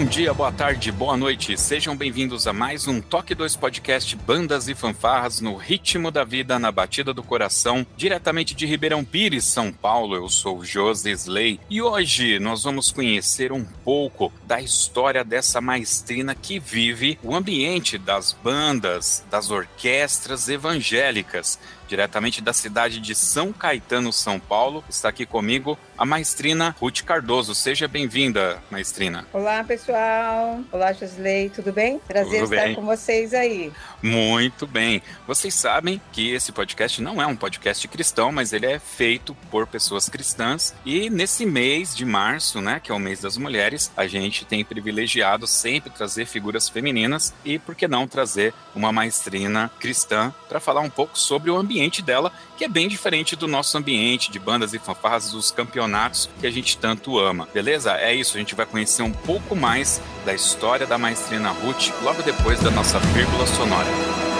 Bom dia, boa tarde, boa noite. Sejam bvindos a mais um Toque 2 Podcast Bandas e Fanfarras no ritmo da vida, na batida do coração, diretamente de Ribeirão Pires, São Paulo. Eu sou José Slay e hoje nós vamos conhecer um pouco da história dessa maestrina que vive o ambiente das bandas, das orquestras evangélicas diretamente da cidade de São Caetano, São Paulo. Está aqui comigo a maestrina Ruth Cardoso. Seja bem-vinda, maestrina. Olá, pessoal. Olá, Josley. Tudo bem? Prazer Tudo estar bem. com vocês aí. Muito bem. Vocês sabem que esse podcast não é um podcast cristão, mas ele é feito por pessoas cristãs. E nesse mês de março, né, que é o mês das mulheres, a gente tem privilegiado sempre trazer figuras femininas e, por que não, trazer uma maestrina cristã para falar um pouco sobre o ambiente ambiente dela, que é bem diferente do nosso ambiente de bandas e fanfarras dos campeonatos que a gente tanto ama. Beleza? É isso, a gente vai conhecer um pouco mais da história da maestrina Ruth logo depois da nossa vírgula sonora.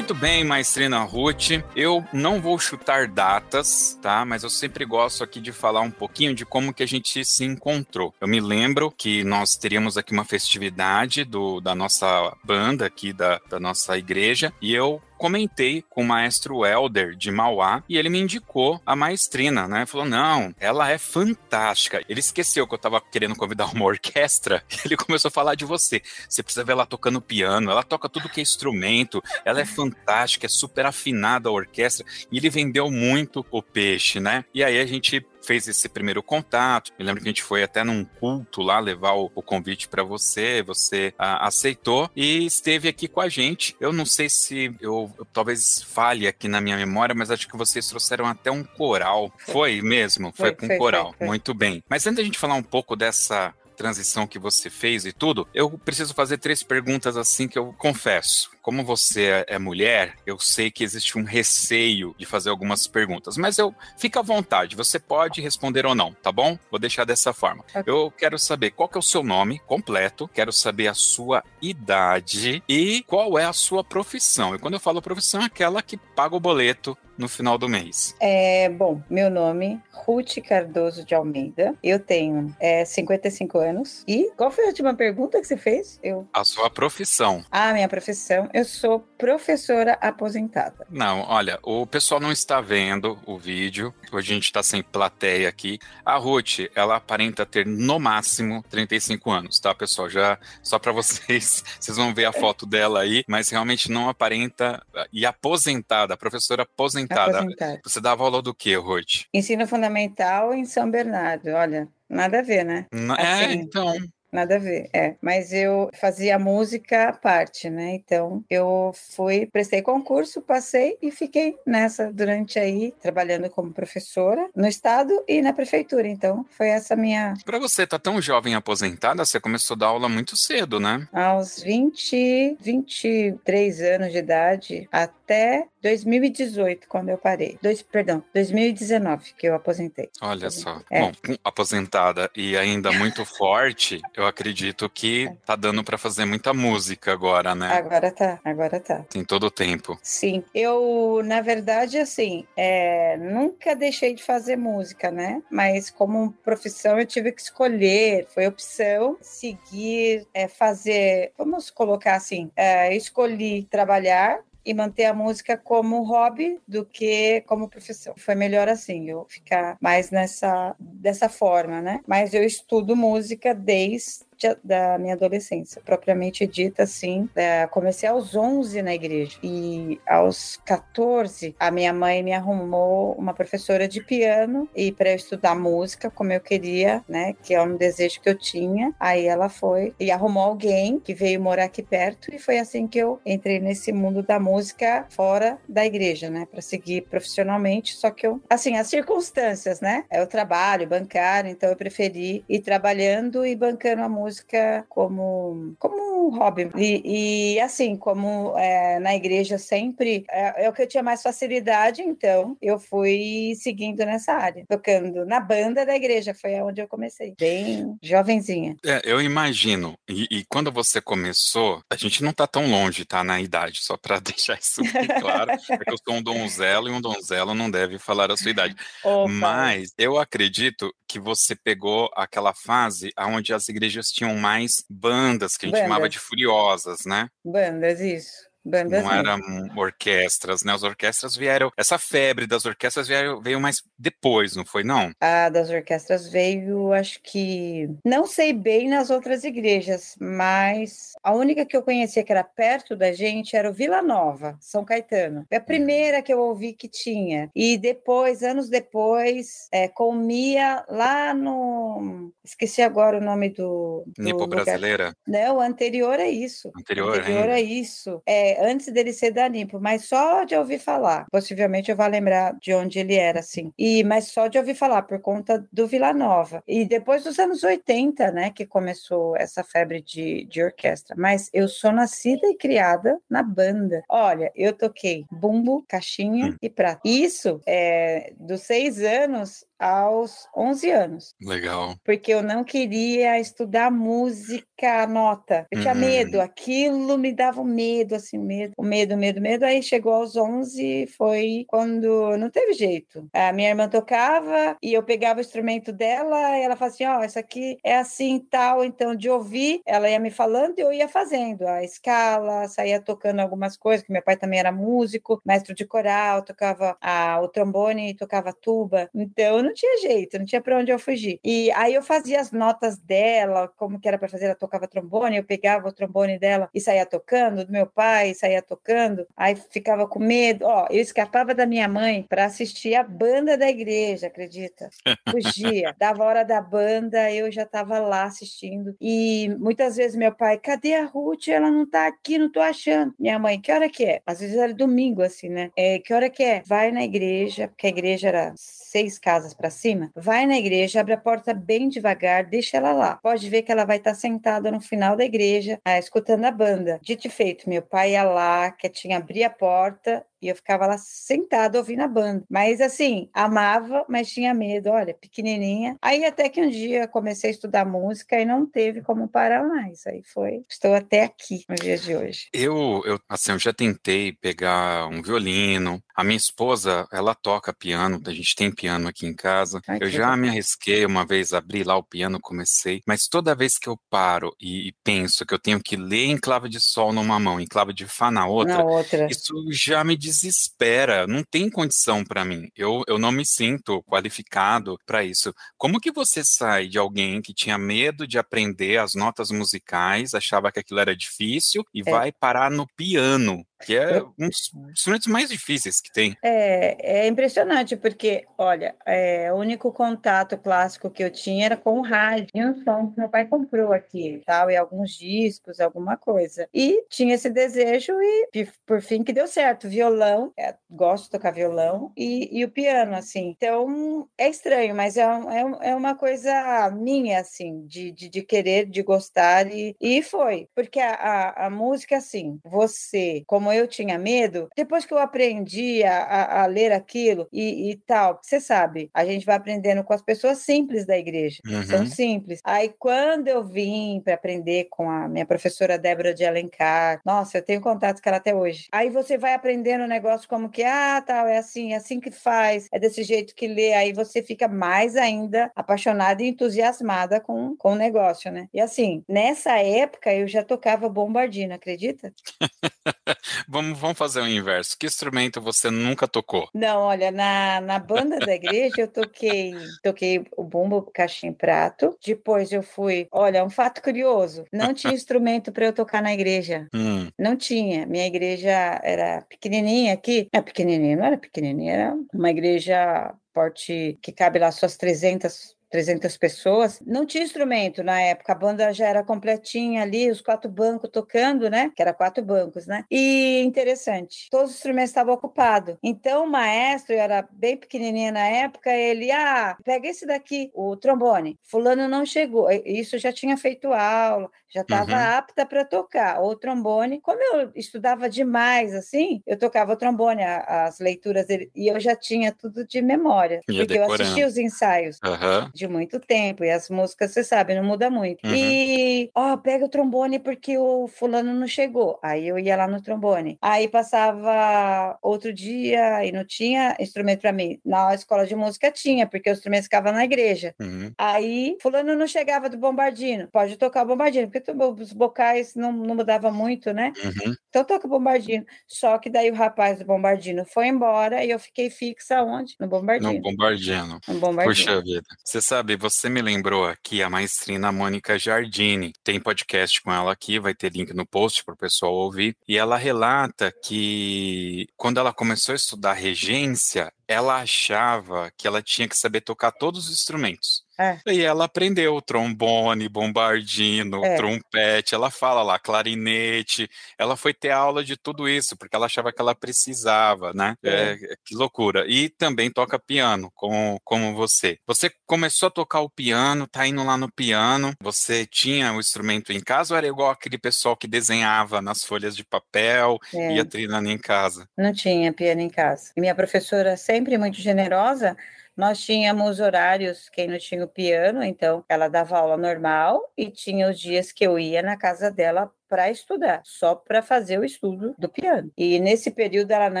Muito bem, maestrina Ruth. Eu não vou chutar datas, tá? Mas eu sempre gosto aqui de falar um pouquinho de como que a gente se encontrou. Eu me lembro que nós teríamos aqui uma festividade do, da nossa banda aqui da, da nossa igreja e eu comentei com o maestro Elder de Mauá e ele me indicou a maestrina, né? Falou: não, ela é fantástica. Ele esqueceu que eu tava querendo convidar uma orquestra. Ele começou a falar de você. Você precisa ver ela tocando piano, ela toca tudo que é instrumento, ela é fantástica, é super afinada a orquestra. E ele vendeu muito o peixe, né? E aí a gente fez esse primeiro contato. Me lembro que a gente foi até num culto lá levar o, o convite para você, você a, aceitou e esteve aqui com a gente. Eu não sei se eu, eu, talvez falhe aqui na minha memória, mas acho que vocês trouxeram até um coral. Foi mesmo? Foi, foi com foi, coral. Foi, foi. Muito bem. Mas antes da gente falar um pouco dessa transição que você fez e tudo, eu preciso fazer três perguntas assim que eu confesso. Como você é mulher, eu sei que existe um receio de fazer algumas perguntas, mas eu fica à vontade, você pode responder ou não, tá bom? Vou deixar dessa forma. Eu quero saber qual que é o seu nome completo, quero saber a sua idade e qual é a sua profissão. E quando eu falo profissão, é aquela que paga o boleto no final do mês? É, bom, meu nome Ruth Cardoso de Almeida. Eu tenho é, 55 anos. E qual foi a última pergunta que você fez? Eu... A sua profissão. Ah, minha profissão. Eu sou professora aposentada. Não, olha, o pessoal não está vendo o vídeo. Hoje a gente está sem plateia aqui. A Ruth, ela aparenta ter no máximo 35 anos, tá, pessoal? Já só para vocês, vocês vão ver a foto dela aí, mas realmente não aparenta e aposentada, professora aposentada aposentada. Você dava aula do que, Ruth? Ensino fundamental em São Bernardo, olha. Nada a ver, né? É, assim, é, então. Nada a ver. É, mas eu fazia música à parte, né? Então eu fui, prestei concurso, passei e fiquei nessa durante aí, trabalhando como professora no estado e na prefeitura. Então foi essa minha. Para você, tá tão jovem aposentada, você começou a dar aula muito cedo, né? Aos 20, 23 anos de idade, até 2018, quando eu parei. Dois, perdão, 2019 que eu aposentei. Olha só. É. Bom, aposentada e ainda muito forte, eu acredito que tá dando para fazer muita música agora, né? Agora tá, agora tá. Tem todo o tempo. Sim. Eu, na verdade, assim, é, nunca deixei de fazer música, né? Mas como profissão eu tive que escolher, foi opção seguir, é, fazer, vamos colocar assim, é, escolhi trabalhar e manter a música como hobby do que como profissão. Foi melhor assim, eu ficar mais nessa dessa forma, né? Mas eu estudo música desde da minha adolescência, propriamente dita assim. É, comecei aos 11 na igreja e aos 14 a minha mãe me arrumou uma professora de piano e para eu estudar música como eu queria, né, que é um desejo que eu tinha. Aí ela foi e arrumou alguém que veio morar aqui perto e foi assim que eu entrei nesse mundo da música fora da igreja, né, para seguir profissionalmente. Só que eu, assim, as circunstâncias, né, é o trabalho bancário, então eu preferi ir trabalhando e bancando a música música como, como um hobby. E, e assim, como é, na igreja sempre é, é, o que eu tinha mais facilidade, então eu fui seguindo nessa área, tocando na banda da igreja, foi onde eu comecei, bem jovenzinha. É, eu imagino. E, e, quando você começou, a gente não tá tão longe, tá? Na idade, só para deixar isso bem claro, porque eu sou um donzelo e um donzelo não deve falar a sua idade. Opa. Mas eu acredito que você pegou aquela fase onde as igrejas tinham mais bandas, que a gente bandas. chamava de furiosas, né? Bandas, isso. Bandas não eram orquestras, né? As orquestras vieram. Essa febre das orquestras veio, veio mais depois, não foi, não? A das orquestras veio, acho que. Não sei bem nas outras igrejas, mas a única que eu conhecia que era perto da gente era o Vila Nova, São Caetano. É a uhum. primeira que eu ouvi que tinha. E depois, anos depois, é, comia lá no. Esqueci agora o nome do. do Nipo Brasileira? Não, o anterior é isso. Anterior, anterior é isso. É, antes dele ser da Limpo, mas só de ouvir falar. Possivelmente eu vou lembrar de onde ele era, assim. E, mas só de ouvir falar, por conta do Vila Nova. E depois dos anos 80, né, que começou essa febre de, de orquestra. Mas eu sou nascida e criada na banda. Olha, eu toquei bumbo, caixinha hum. e prata. Isso, é, dos seis anos aos 11 anos. Legal. Porque eu não queria estudar música nota. Eu tinha hum. medo, aquilo me dava medo, assim, medo, medo, medo, medo. Aí chegou aos 11, foi quando não teve jeito. A minha irmã tocava e eu pegava o instrumento dela e ela falava assim: Ó, oh, isso aqui é assim tal. Então, de ouvir, ela ia me falando e eu ia fazendo a escala, saía tocando algumas coisas, que meu pai também era músico, mestre de coral, tocava a, o trombone e tocava tuba. Então, eu não tinha jeito, não tinha para onde eu fugir. E aí eu fazia as notas dela, como que era para fazer, ela tocava trombone, eu pegava o trombone dela e saía tocando, do meu pai saía tocando, aí ficava com medo. Ó, eu escapava da minha mãe para assistir a banda da igreja, acredita? Fugia. Dava hora da banda, eu já estava lá assistindo. E muitas vezes meu pai, cadê a Ruth? Ela não tá aqui, não tô achando. Minha mãe, que hora que é? Às vezes era domingo, assim, né? É, que hora que é? Vai na igreja, porque a igreja era seis casas para cima, vai na igreja, abre a porta bem devagar, deixa ela lá. Pode ver que ela vai estar tá sentada no final da igreja, ah, escutando a banda. Dito e feito, meu pai ia lá, quietinho, abria a porta, e eu ficava lá sentada ouvindo a banda. Mas assim, amava, mas tinha medo, olha, pequenininha. Aí até que um dia comecei a estudar música e não teve como parar mais. Aí foi, estou até aqui nos dias de hoje. Eu, eu assim, eu já tentei pegar um violino. A minha esposa, ela toca piano, a gente tem piano aqui em casa. Ai, eu já me arrisquei uma vez, abri lá o piano, comecei, mas toda vez que eu paro e, e penso que eu tenho que ler em clave de sol numa mão, em clave de fá na outra, na outra. isso já me desespera, não tem condição para mim. Eu, eu não me sinto qualificado para isso. Como que você sai de alguém que tinha medo de aprender as notas musicais, achava que aquilo era difícil e é. vai parar no piano? Que é um dos instrumentos mais difíceis que tem. É, é impressionante, porque, olha, é, o único contato clássico que eu tinha era com o rádio, e um som que meu pai comprou aqui, tal, e alguns discos, alguma coisa. E tinha esse desejo, e por fim que deu certo. Violão, é, gosto de tocar violão, e, e, o piano, assim. Então, é estranho, mas é, é, é uma coisa minha, assim, de, de, de querer, de gostar, e, e foi. Porque a, a, a música, assim, você, como eu tinha medo, depois que eu aprendi a, a, a ler aquilo e, e, tal, você sabe, a gente vai aprendendo com as pessoas simples da igreja, uhum. são simples. Aí quando eu vim para aprender com a minha professora Débora de Alencar, nossa, eu tenho contato com ela até hoje. Aí você vai aprendendo o um negócio como que, ah, tal, é assim, é assim que faz, é desse jeito que lê, aí você fica mais ainda apaixonada e entusiasmada com, com o negócio, né? E assim, nessa época eu já tocava bombardino, acredita? vamos, vamos fazer o inverso. Que instrumento você nunca tocou? Não, olha, na, na banda da igreja eu toquei, toquei o bumbo, caixinha prato. Depois eu fui, olha, um fato curioso, não tinha instrumento para eu tocar na igreja. Hum. Não tinha. Minha igreja era pequenininha aqui. É pequenininha, não era pequenininha, era uma igreja porte que cabe lá suas 300 300 pessoas. Não tinha instrumento na época, a banda já era completinha ali, os quatro bancos tocando, né? Que era quatro bancos, né? E interessante, todos os instrumentos estavam ocupados. Então o maestro, eu era bem pequenininha na época, ele, ah, pega esse daqui, o trombone. Fulano não chegou. Isso já tinha feito aula, já estava uhum. apta para tocar. O trombone, como eu estudava demais, assim, eu tocava o trombone, as leituras dele, e eu já tinha tudo de memória, Ia porque decorando. eu assistia os ensaios. Uhum de muito tempo, e as músicas, você sabe, não muda muito. Uhum. E, ó, pega o trombone porque o fulano não chegou. Aí eu ia lá no trombone. Aí passava outro dia e não tinha instrumento para mim. Na escola de música tinha, porque os instrumentos ficavam na igreja. Uhum. Aí fulano não chegava do bombardino. Pode tocar o bombardino, porque os bocais não, não mudava muito, né? Uhum. Então toca o bombardino. Só que daí o rapaz do bombardino foi embora e eu fiquei fixa onde? No bombardino. No bombardino. No bombardino. Puxa vida. Você sabe, você me lembrou aqui a maestrina Mônica Giardini. Tem podcast com ela aqui, vai ter link no post para o pessoal ouvir. E ela relata que quando ela começou a estudar regência, ela achava que ela tinha que saber tocar todos os instrumentos. É. E ela aprendeu trombone, bombardino, é. trompete, ela fala lá, clarinete. Ela foi ter aula de tudo isso, porque ela achava que ela precisava, né? É. é que loucura. E também toca piano, como, como você. Você começou a tocar o piano, tá indo lá no piano, você tinha o instrumento em casa ou era igual aquele pessoal que desenhava nas folhas de papel, e ia é. treinando em casa? Não tinha piano em casa. E minha professora sempre muito generosa, nós tínhamos horários, quem não tinha o piano, então ela dava aula normal e tinha os dias que eu ia na casa dela para estudar, só para fazer o estudo do piano. E nesse período ela não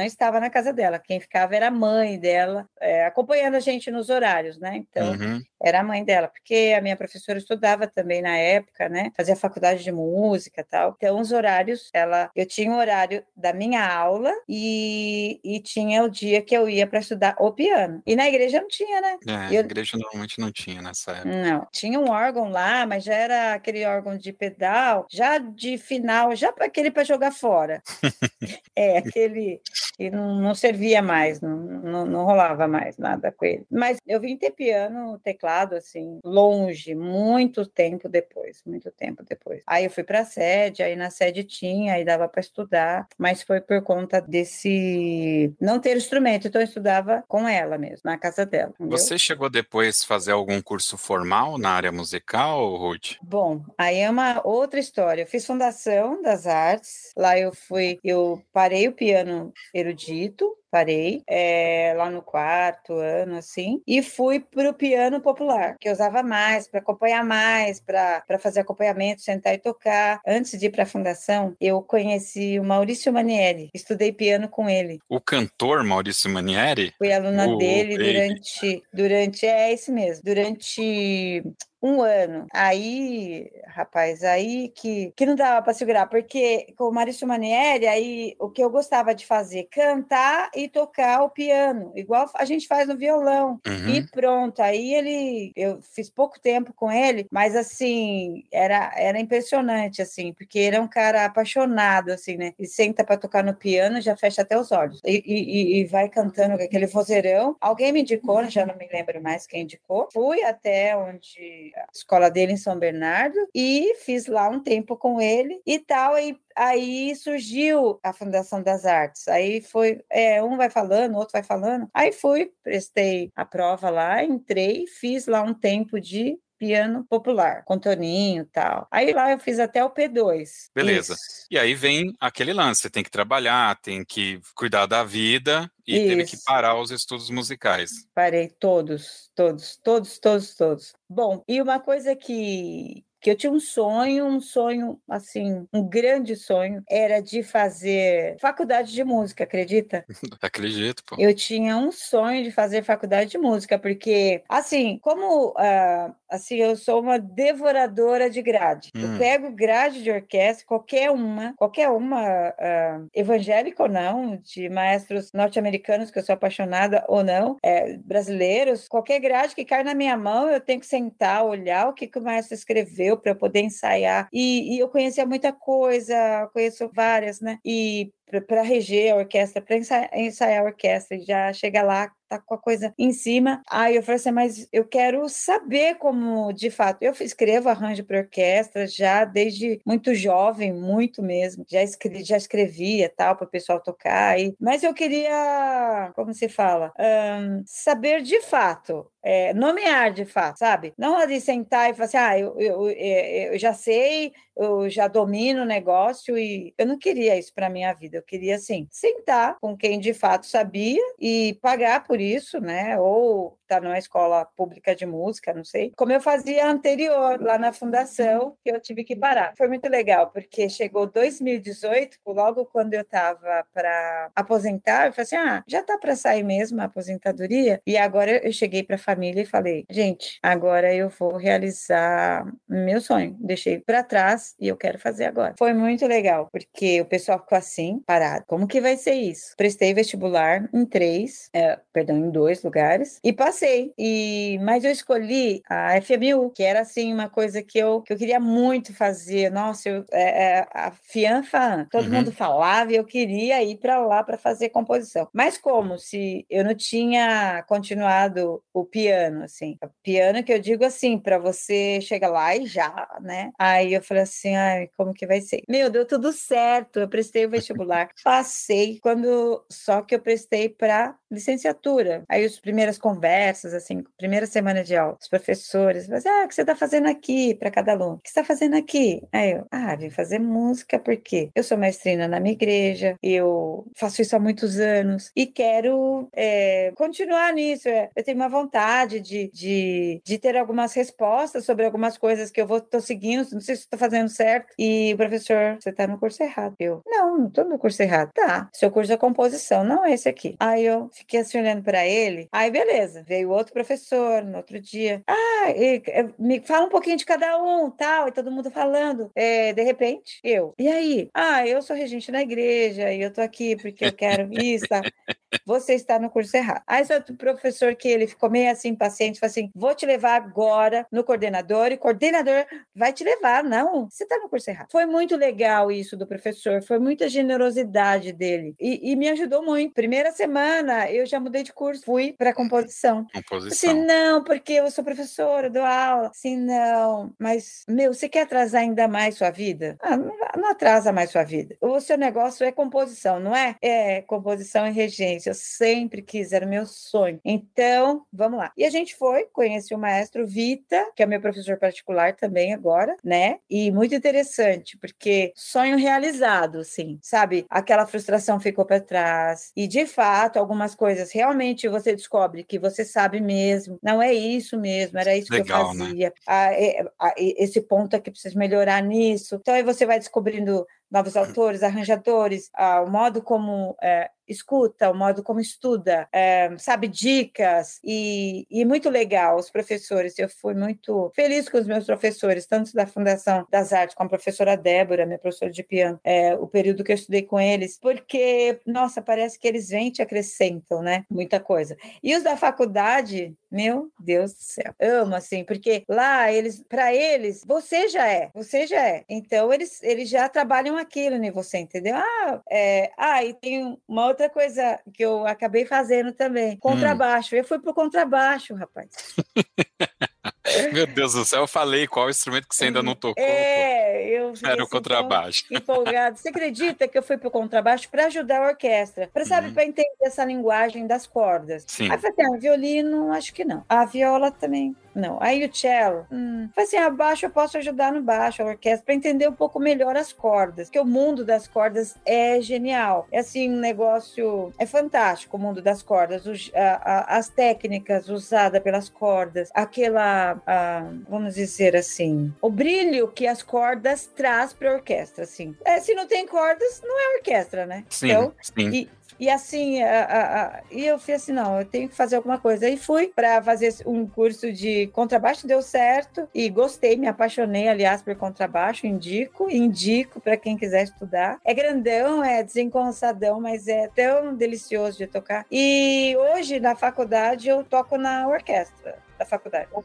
estava na casa dela, quem ficava era a mãe dela, é, acompanhando a gente nos horários, né? Então, uhum. era a mãe dela, porque a minha professora estudava também na época, né? Fazia faculdade de música tal. Então, os horários, ela, eu tinha o horário da minha aula e, e tinha o dia que eu ia para estudar o piano. E na igreja não tinha, né? É, eu, a igreja normalmente não tinha nessa época. Não, tinha um órgão lá, mas já era aquele órgão de pedal, já de final, já para aquele para jogar fora. é, aquele que não, não servia mais, não, não, não, rolava mais nada com ele. Mas eu vim ter piano, teclado, assim, longe, muito tempo depois, muito tempo depois. Aí eu fui para a sede, aí na sede tinha, aí dava para estudar, mas foi por conta desse não ter instrumento, então eu estudava com ela mesmo, na casa dela. Entendeu? Você chegou depois a fazer algum curso formal na área musical, Ruth? Bom, aí é uma outra história. Eu fiz fundação Fundação das Artes. Lá eu fui, eu parei o piano erudito, parei é, lá no quarto ano, assim, e fui para o piano popular, que eu usava mais, para acompanhar mais, para fazer acompanhamento, sentar e tocar. Antes de ir para a fundação, eu conheci o Maurício Manieri, estudei piano com ele. O cantor Maurício Manieri? Fui aluna uh, dele durante, durante, é esse mesmo, durante um ano. Aí, rapaz, aí que, que não dava para segurar, porque com o Maurício Manieri, aí o que eu gostava de fazer, cantar e tocar o piano, igual a gente faz no violão. Uhum. E pronto, aí ele, eu fiz pouco tempo com ele, mas assim, era, era impressionante, assim, porque ele é um cara apaixonado, assim, né? Ele senta para tocar no piano, já fecha até os olhos. E, e, e vai cantando com aquele vozeirão. Alguém me indicou, já não me lembro mais quem indicou. Fui até onde a escola dele em São Bernardo e fiz lá um tempo com ele e tal. E aí surgiu a Fundação das Artes. Aí foi, é, um vai falando, outro vai falando. Aí fui, prestei a prova lá, entrei, fiz lá um tempo de piano popular, com Toninho e tal. Aí lá eu fiz até o P2. Beleza. Isso. E aí vem aquele lance, você tem que trabalhar, tem que cuidar da vida e Isso. teve que parar os estudos musicais. Parei todos, todos, todos, todos, todos. Bom, e uma coisa que que eu tinha um sonho, um sonho, assim, um grande sonho, era de fazer faculdade de música, acredita? Acredito, pô. Eu tinha um sonho de fazer faculdade de música, porque, assim, como, uh, assim, eu sou uma devoradora de grade. Hum. Eu pego grade de orquestra, qualquer uma, qualquer uma, uh, evangélica ou não, de maestros norte-americanos, que eu sou apaixonada ou não, é, brasileiros, qualquer grade que cai na minha mão, eu tenho que sentar, olhar o que, que o maestro escreveu, para eu poder ensaiar. E, e, eu conhecia muita coisa, conheço várias, né? E para reger a orquestra, para ensaiar, ensaiar a orquestra, já chega lá tá com a coisa em cima. Aí eu falei assim, mas eu quero saber como, de fato, eu escrevo arranjo para orquestra já desde muito jovem, muito mesmo. Já escrevi, já escrevia tal para o pessoal tocar. E, mas eu queria, como se fala, um, saber de fato é, nomear de fato, sabe? Não ali sentar e falar assim, ah, eu, eu, eu, eu já sei, eu já domino o negócio e eu não queria isso para minha vida. Eu queria, assim, sentar com quem de fato sabia e pagar por isso, né? Ou estar tá numa escola pública de música, não sei. Como eu fazia anterior, lá na fundação, que eu tive que parar. Foi muito legal, porque chegou 2018, logo quando eu estava para aposentar, eu falei assim: ah, já tá para sair mesmo a aposentadoria. E agora eu cheguei para a família e falei: gente, agora eu vou realizar meu sonho. Deixei para trás e eu quero fazer agora. Foi muito legal, porque o pessoal ficou assim, parado. Como que vai ser isso? Prestei vestibular em três, é, perdão, em dois lugares e passei. E mas eu escolhi a FMU, que era assim uma coisa que eu, que eu queria muito fazer. Nossa, eu, é, é, a Fianfa, todo uhum. mundo falava e eu queria ir para lá para fazer composição. Mas como se eu não tinha continuado o piano, assim, o piano que eu digo assim para você chegar lá e já, né? Aí eu falei assim, ai, como que vai ser? Meu, deu tudo certo. Eu prestei o vestibular, passei quando só que eu prestei para licenciatura. Aí as primeiras conversas, assim, primeira semana de aula, os professores, mas ah, o que você está fazendo aqui para cada aluno? O que você está fazendo aqui? Aí eu, ah, vim fazer música porque eu sou maestrina na minha igreja, eu faço isso há muitos anos e quero é, continuar nisso. É, eu tenho uma vontade de, de, de ter algumas respostas sobre algumas coisas que eu vou tô seguindo, não sei se estou fazendo certo. E o professor, você está no curso errado. Eu, não, não estou no curso errado. Tá, seu curso é composição, não é esse aqui. Aí eu fiquei assim olhando para ele. Aí, beleza, veio outro professor no outro dia. Ah, e, me fala um pouquinho de cada um, tal, e todo mundo falando. É, de repente, eu. E aí? Ah, eu sou regente na igreja e eu tô aqui porque eu quero isso, tá? Você está no curso errado. Aí, esse outro professor que ele ficou meio assim, paciente, falou assim: vou te levar agora no coordenador, e o coordenador vai te levar. Não, você está no curso errado. Foi muito legal isso do professor, foi muita generosidade dele. E, e me ajudou muito. Primeira semana, eu já mudei de curso, fui para composição. Composição. Assim, não, porque eu sou professora, dou aula. Assim, não, mas, meu, você quer atrasar ainda mais sua vida? Ah, não, não atrasa mais sua vida. O seu negócio é composição, não é? É composição e regência. Eu sempre quis, era meu sonho. Então, vamos lá. E a gente foi, conheci o maestro Vita, que é meu professor particular também agora, né? E muito interessante, porque sonho realizado, sim, sabe? Aquela frustração ficou para trás. E de fato, algumas coisas realmente você descobre que você sabe mesmo, não é isso mesmo, era isso Legal, que eu né? fazia. Né? Ah, é, ah, esse ponto aqui precisa melhorar nisso. Então aí você vai descobrindo novos autores, arranjadores, ah, o modo como é, escuta, o modo como estuda, é, sabe dicas e, e, muito legal os professores. Eu fui muito feliz com os meus professores, tanto da Fundação das Artes como a professora Débora, minha professora de piano, é, o período que eu estudei com eles, porque nossa, parece que eles vêm te acrescentam, né? Muita coisa. E os da faculdade, meu Deus do céu, amo assim, porque lá eles, para eles, você já é, você já é. Então eles, eles já trabalham aquilo em você, entendeu? Ah, é, ah, e tem uma outra coisa que eu acabei fazendo também, contrabaixo. Hum. Eu fui pro contrabaixo, rapaz. Meu Deus do céu, eu falei qual instrumento que você ainda não tocou. É, eu Era assim, o contrabaixo. Empolgado. Você acredita que eu fui pro contrabaixo para ajudar a orquestra? Para sabe, uhum. para entender essa linguagem das cordas. Sim. Aí falei assim, ah, violino, acho que não. A viola também não. Aí o cello, hum, assim, abaixo eu posso ajudar no baixo, a orquestra, para entender um pouco melhor as cordas, porque o mundo das cordas é genial. É assim, um negócio, é fantástico o mundo das cordas, os, a, a, as técnicas usadas pelas cordas, aquela, a, vamos dizer assim, o brilho que as cordas traz para a orquestra, assim. É, se não tem cordas, não é orquestra, né? Sim, então, sim. E, e assim, a, a, a, e eu fiz assim, não, eu tenho que fazer alguma coisa. E fui para fazer um curso de contrabaixo, deu certo e gostei, me apaixonei, aliás, por contrabaixo, indico, indico para quem quiser estudar. É grandão, é desengonçadão, mas é tão delicioso de tocar. E hoje, na faculdade, eu toco na orquestra da faculdade, ou.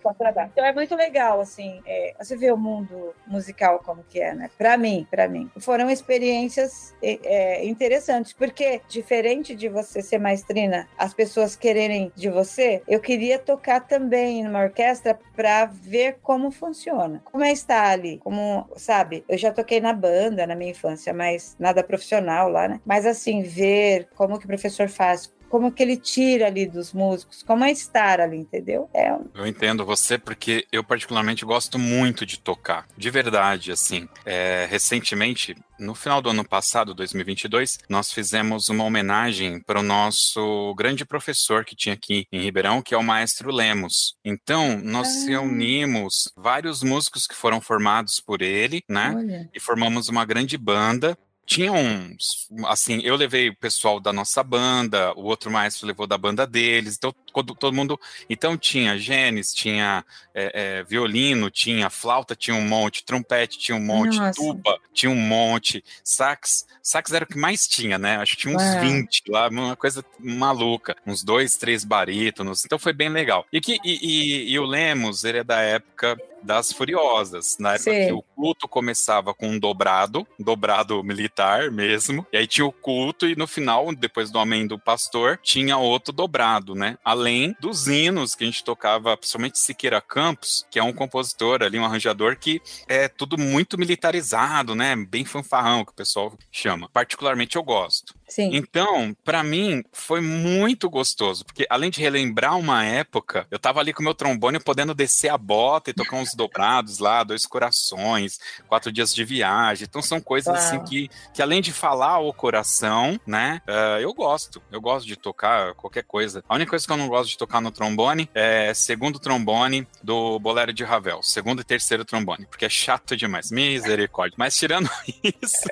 Então é muito legal, assim, é, você vê o mundo musical como que é, né? Para mim, para mim. Foram experiências é, interessantes, porque diferente de você ser maestrina, as pessoas quererem de você, eu queria tocar também numa orquestra para ver como funciona. Como é estar ali, como, sabe? Eu já toquei na banda na minha infância, mas nada profissional lá, né? Mas assim, ver como que o professor faz, como que ele tira ali dos músicos, como é estar ali, entendeu? É. Eu entendo você porque eu particularmente gosto muito de tocar, de verdade, assim. É, recentemente, no final do ano passado, 2022, nós fizemos uma homenagem para o nosso grande professor que tinha aqui em Ribeirão, que é o maestro Lemos. Então, nós ah. reunimos vários músicos que foram formados por ele, né? Olha. E formamos uma grande banda tinha uns, assim, eu levei o pessoal da nossa banda, o outro maestro levou da banda deles, então todo mundo, então tinha genes, tinha é, é, violino, tinha flauta, tinha um monte, trompete tinha um monte, nossa. tuba tinha um monte, sax, sax era o que mais tinha, né, acho que tinha uns Ué. 20 lá, uma coisa maluca, uns dois, três barítonos, então foi bem legal. E, que, e, e, e o Lemos, ele é da época das Furiosas, na época Sim. que o culto começava com um dobrado, um dobrado militar mesmo, e aí tinha o culto e no final, depois do Amém do Pastor, tinha outro dobrado, né? Além dos hinos que a gente tocava, principalmente Siqueira Campos, que é um compositor ali, um arranjador que é tudo muito militarizado, né? Bem fanfarrão, que o pessoal chama. Particularmente eu gosto. Sim. Então, para mim, foi muito gostoso, porque além de relembrar uma época, eu tava ali com meu trombone podendo descer a bota e tocar uns dobrados lá, dois corações, quatro dias de viagem. Então, são coisas assim, Uau. assim que, que além de falar o coração, né, uh, eu gosto. Eu gosto de tocar qualquer coisa. A única coisa que eu não gosto de tocar no trombone é segundo trombone do Bolero de Ravel, segundo e terceiro trombone, porque é chato demais. Misericórdia. Mas tirando isso,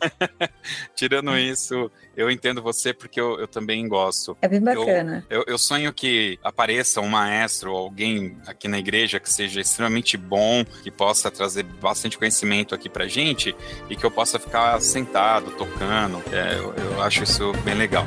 tirando isso, eu, entendo você porque eu, eu também gosto. É bem bacana. Eu, eu, eu, sonho que apareça um maestro, alguém aqui na igreja que seja extremamente bom, que possa trazer bastante conhecimento aqui pra gente e que eu possa ficar sentado, tocando. É, eu, eu acho isso bem legal.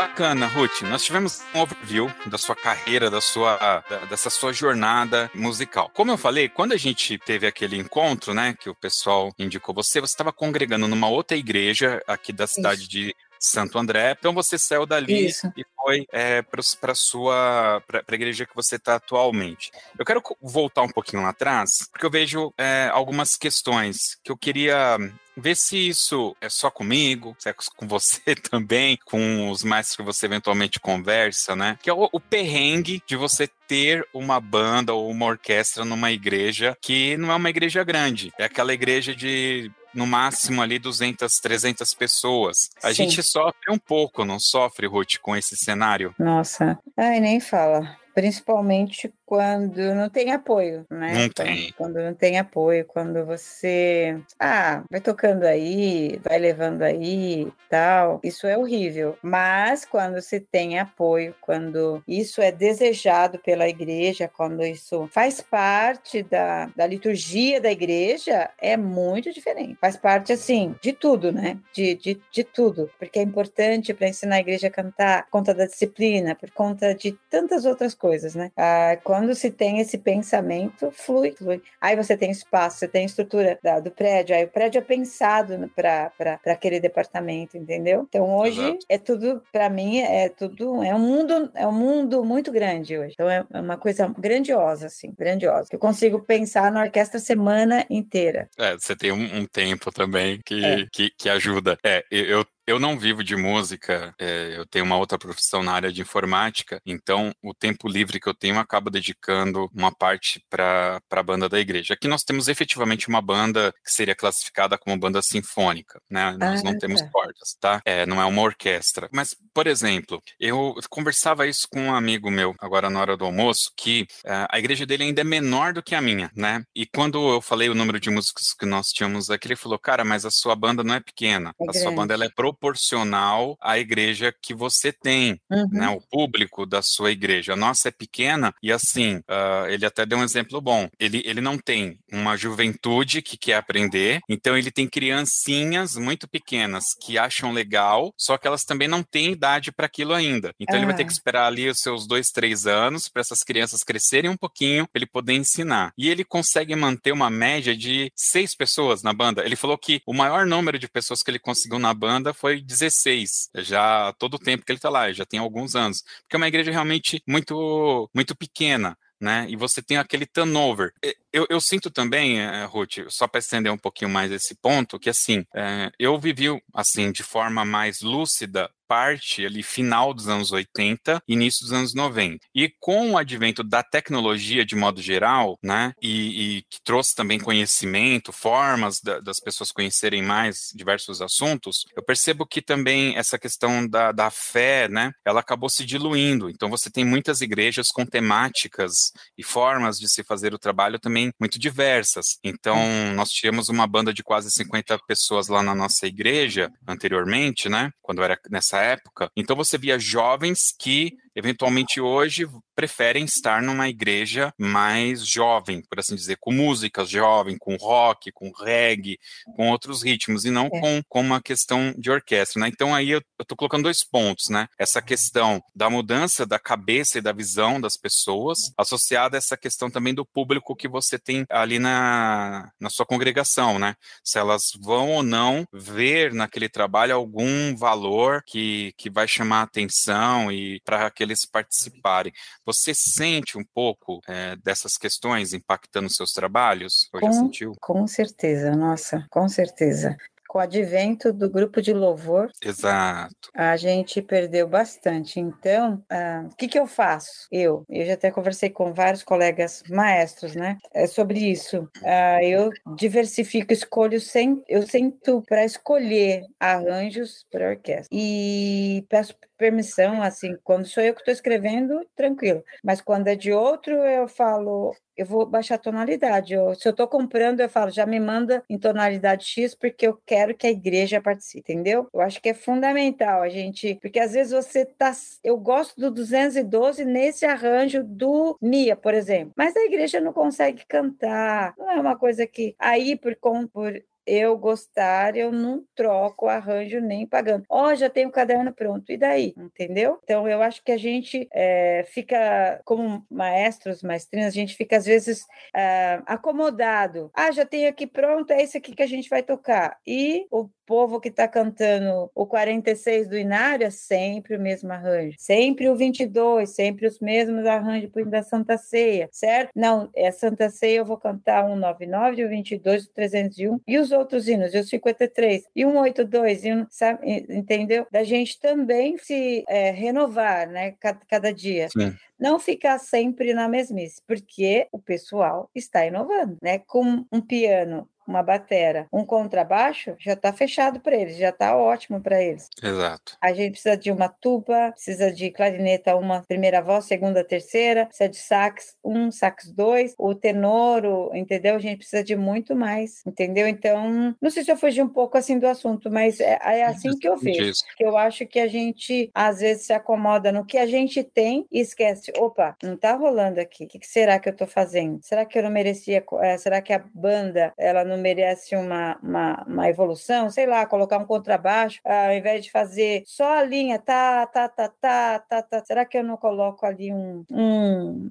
Bacana, Ruth. Nós tivemos um overview da sua carreira, da sua, da, dessa sua jornada musical. Como eu falei, quando a gente teve aquele encontro, né, que o pessoal indicou você, você estava congregando numa outra igreja aqui da cidade Isso. de Santo André. Então você saiu dali Isso. e foi é, para sua para a igreja que você está atualmente. Eu quero voltar um pouquinho lá atrás, porque eu vejo é, algumas questões que eu queria ver se isso é só comigo, se é com você também, com os mestres que você eventualmente conversa, né? Que é o, o perrengue de você ter uma banda ou uma orquestra numa igreja que não é uma igreja grande, é aquela igreja de no máximo ali 200, 300 pessoas. A Sim. gente sofre um pouco, não sofre, Ruth, com esse cenário? Nossa, ai, nem fala. Principalmente quando não tem apoio, né? Não quando, tem. Quando não tem apoio, quando você, ah, vai tocando aí, vai levando aí, tal, isso é horrível. Mas quando se tem apoio, quando isso é desejado pela igreja, quando isso faz parte da, da liturgia da igreja, é muito diferente. Faz parte, assim, de tudo, né? De, de, de tudo, porque é importante para ensinar a igreja a cantar, por conta da disciplina, por conta de tantas outras coisas, né? Ah, quando quando se tem esse pensamento, flui, flui. Aí você tem espaço, você tem estrutura da, do prédio, aí o prédio é pensado para aquele departamento, entendeu? Então hoje Exato. é tudo, para mim, é tudo, é um mundo, é um mundo muito grande hoje. Então é, é uma coisa grandiosa, assim, grandiosa. Eu consigo pensar na orquestra semana inteira. É, você tem um, um tempo também que, é. que, que ajuda. É, eu eu não vivo de música, é, eu tenho uma outra profissão na área de informática, então o tempo livre que eu tenho eu acabo dedicando uma parte para a banda da igreja. Aqui nós temos efetivamente uma banda que seria classificada como banda sinfônica, né? Nós ah, não temos tá. cordas, tá? É, não é uma orquestra. Mas, por exemplo, eu conversava isso com um amigo meu agora na hora do almoço, que é, a igreja dele ainda é menor do que a minha, né? E quando eu falei o número de músicos que nós tínhamos aqui, ele falou, cara, mas a sua banda não é pequena, é a sua banda ela é pro proporcional à igreja que você tem, né, uhum. né? O público da sua igreja. A nossa é pequena e assim, uh, ele até deu um exemplo bom. Ele, ele não tem uma juventude que quer aprender, então ele tem criancinhas muito pequenas que acham legal, só que elas também não têm idade para aquilo ainda. Então uhum. ele vai ter que esperar ali os seus dois, três anos para essas crianças crescerem um pouquinho, para ele poder ensinar. E ele consegue manter uma média de seis pessoas na banda. Ele falou que o maior número de pessoas que ele conseguiu na banda foi 16, já todo o tempo que ele está lá, já tem alguns anos, porque é uma igreja realmente muito, muito pequena. Né? E você tem aquele turnover. Eu, eu sinto também, eh, Ruth, só para estender um pouquinho mais esse ponto, que assim, é, eu vivi assim de forma mais lúcida parte ali final dos anos 80, início dos anos 90. E com o advento da tecnologia de modo geral, né, e, e que trouxe também conhecimento, formas da, das pessoas conhecerem mais diversos assuntos, eu percebo que também essa questão da, da fé, né, ela acabou se diluindo. Então você tem muitas igrejas com temáticas e formas de se fazer o trabalho também muito diversas. Então nós tínhamos uma banda de quase 50 pessoas lá na nossa igreja anteriormente, né, quando era nessa época. Então você via jovens que eventualmente hoje preferem estar numa igreja mais jovem, por assim dizer, com músicas jovem, com rock, com reggae, com outros ritmos, e não é. com, com uma questão de orquestra, né? Então aí eu, estou colocando dois pontos, né? Essa questão da mudança da cabeça e da visão das pessoas, associada a essa questão também do público que você tem ali na, na sua congregação, né? Se elas vão ou não ver naquele trabalho algum valor que, que vai chamar a atenção e para aquele eles participarem. Você sente um pouco é, dessas questões impactando seus trabalhos? Ou com, já sentiu? Com certeza, nossa, com certeza com o advento do grupo de louvor. Exato. A gente perdeu bastante. Então, ah, o que, que eu faço? Eu, eu já até conversei com vários colegas maestros, né? É sobre isso. Ah, eu diversifico, escolho sem, eu sento para escolher arranjos para orquestra e peço permissão, assim, quando sou eu que estou escrevendo, tranquilo. Mas quando é de outro, eu falo, eu vou baixar a tonalidade. Eu, se eu estou comprando, eu falo, já me manda em tonalidade X, porque eu quero que a igreja participe, entendeu? Eu acho que é fundamental a gente, porque às vezes você tá. Eu gosto do 212 nesse arranjo do Mia, por exemplo, mas a igreja não consegue cantar, não é uma coisa que. Aí, por, por eu gostar, eu não troco arranjo nem pagando. Ó, oh, já tenho o caderno pronto, e daí? Entendeu? Então, eu acho que a gente é, fica, como maestros, maestrinas, a gente fica às vezes é, acomodado. Ah, já tenho aqui pronto, é esse aqui que a gente vai tocar. E o povo que está cantando o 46 do Inário é sempre o mesmo arranjo. Sempre o 22, sempre os mesmos arranjos da Santa Ceia, certo? Não, é Santa Ceia, eu vou cantar o 199, o 22, o 301 e os outros hinos, e os 53, e 182, e um, sabe, entendeu? Da gente também se é, renovar, né, cada, cada dia. Sim não ficar sempre na mesmice, porque o pessoal está inovando, né? Com um piano uma batera, um contrabaixo, já está fechado para eles, já está ótimo para eles. Exato. A gente precisa de uma tuba, precisa de clarineta, uma primeira voz, segunda, terceira, precisa de sax um, sax dois, o tenor, o, entendeu? A gente precisa de muito mais, entendeu? Então, não sei se eu fugi um pouco assim do assunto, mas é, é assim que eu vejo. Que eu acho que a gente às vezes se acomoda no que a gente tem e esquece, opa, não está rolando aqui. O que será que eu estou fazendo? Será que eu não merecia? É, será que a banda ela não merece uma, uma, uma, evolução, sei lá, colocar um contrabaixo, ao invés de fazer só a linha, tá, tá, tá, tá, tá, tá, será que eu não coloco ali um, um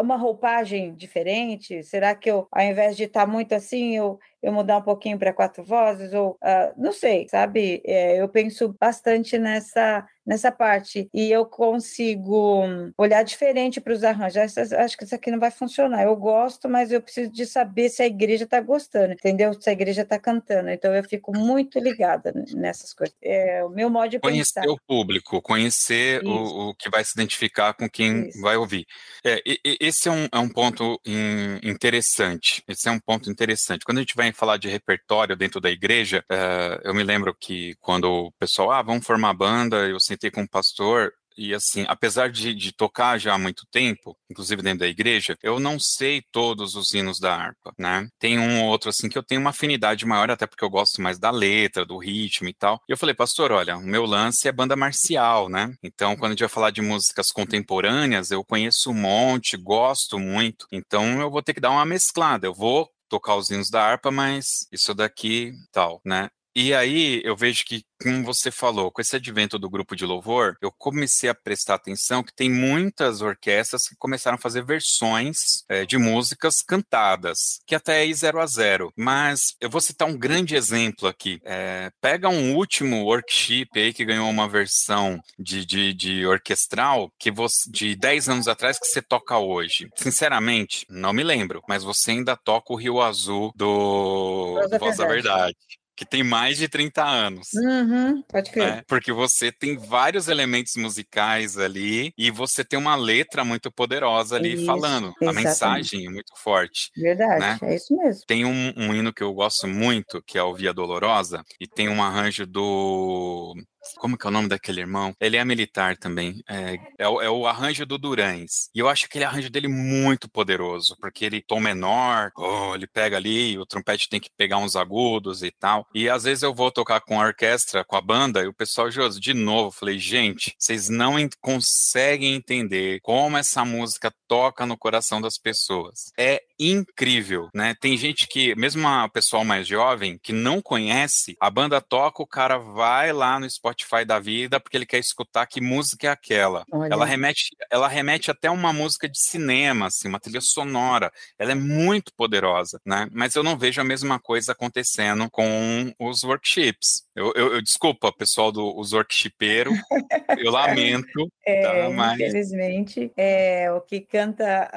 uma roupagem diferente? Será que eu, ao invés de estar tá muito assim, eu, eu mudar um pouquinho para quatro vozes? Ou uh, não sei, sabe? É, eu penso bastante nessa nessa parte e eu consigo olhar diferente para os arranjos. Acho que isso aqui não vai funcionar. Eu gosto, mas eu preciso de saber se a igreja está gostando, entendeu? Se a igreja está cantando. Então eu fico muito ligada nessas coisas. É o meu modo de conhecer pensar. o público, conhecer o, o, que vai se identificar com quem isso. vai ouvir. É, esse é um, é um ponto interessante. Esse é um ponto interessante. Quando a gente vai falar de repertório dentro da igreja, uh, eu me lembro que quando o pessoal, ah, vamos formar banda, eu sentei com um pastor e assim, apesar de, de, tocar já há muito tempo, inclusive dentro da igreja, eu não sei todos os hinos da harpa, né? Tem um ou outro assim que eu tenho uma afinidade maior, até porque eu gosto mais da letra, do ritmo e tal. E eu falei, pastor, olha, o meu lance é banda marcial, né? Então, quando a gente vai falar de músicas contemporâneas, eu conheço um monte, gosto muito. Então, eu vou ter que dar uma mesclada. Eu vou tocar os hinos da harpa, mas isso daqui tal, né? E aí eu vejo que, como você falou, com esse advento do grupo de louvor, eu comecei a prestar atenção que tem muitas orquestras que começaram a fazer versões é, de músicas cantadas, que até é aí zero a zero. Mas eu vou citar um grande exemplo aqui. É, pega um último workshop aí que ganhou uma versão de, de, de orquestral que você, de 10 anos atrás que você toca hoje. Sinceramente, não me lembro, mas você ainda toca o Rio Azul do Voz da Verdade que tem mais de 30 anos. Uhum, pode crer. Né? Porque você tem vários elementos musicais ali e você tem uma letra muito poderosa ali isso, falando. Exatamente. A mensagem é muito forte. Verdade, né? é isso mesmo. Tem um, um hino que eu gosto muito, que é o Via Dolorosa, e tem um arranjo do como que é o nome daquele irmão? Ele é militar também. É, é, o, é, o, arranjo do Durães. E eu acho aquele arranjo dele muito poderoso, porque ele tom menor, oh, ele pega ali, o trompete tem que pegar uns agudos e tal. E às vezes eu vou tocar com a orquestra, com a banda, e o pessoal, Josi, de novo, falei, gente, vocês não conseguem entender como essa música toca no coração das pessoas. É incrível, né? Tem gente que, mesmo o pessoal mais jovem, que não conhece, a banda toca, o cara vai lá no Spotify da vida porque ele quer escutar que música é aquela. Olha. Ela remete, ela remete até uma música de cinema, assim, uma trilha sonora. Ela é muito poderosa, né? Mas eu não vejo a mesma coisa acontecendo com os workshops. Eu, eu, eu desculpa, pessoal do os workshipeiros, eu lamento. É, tá, mas... Infelizmente, é, o que canta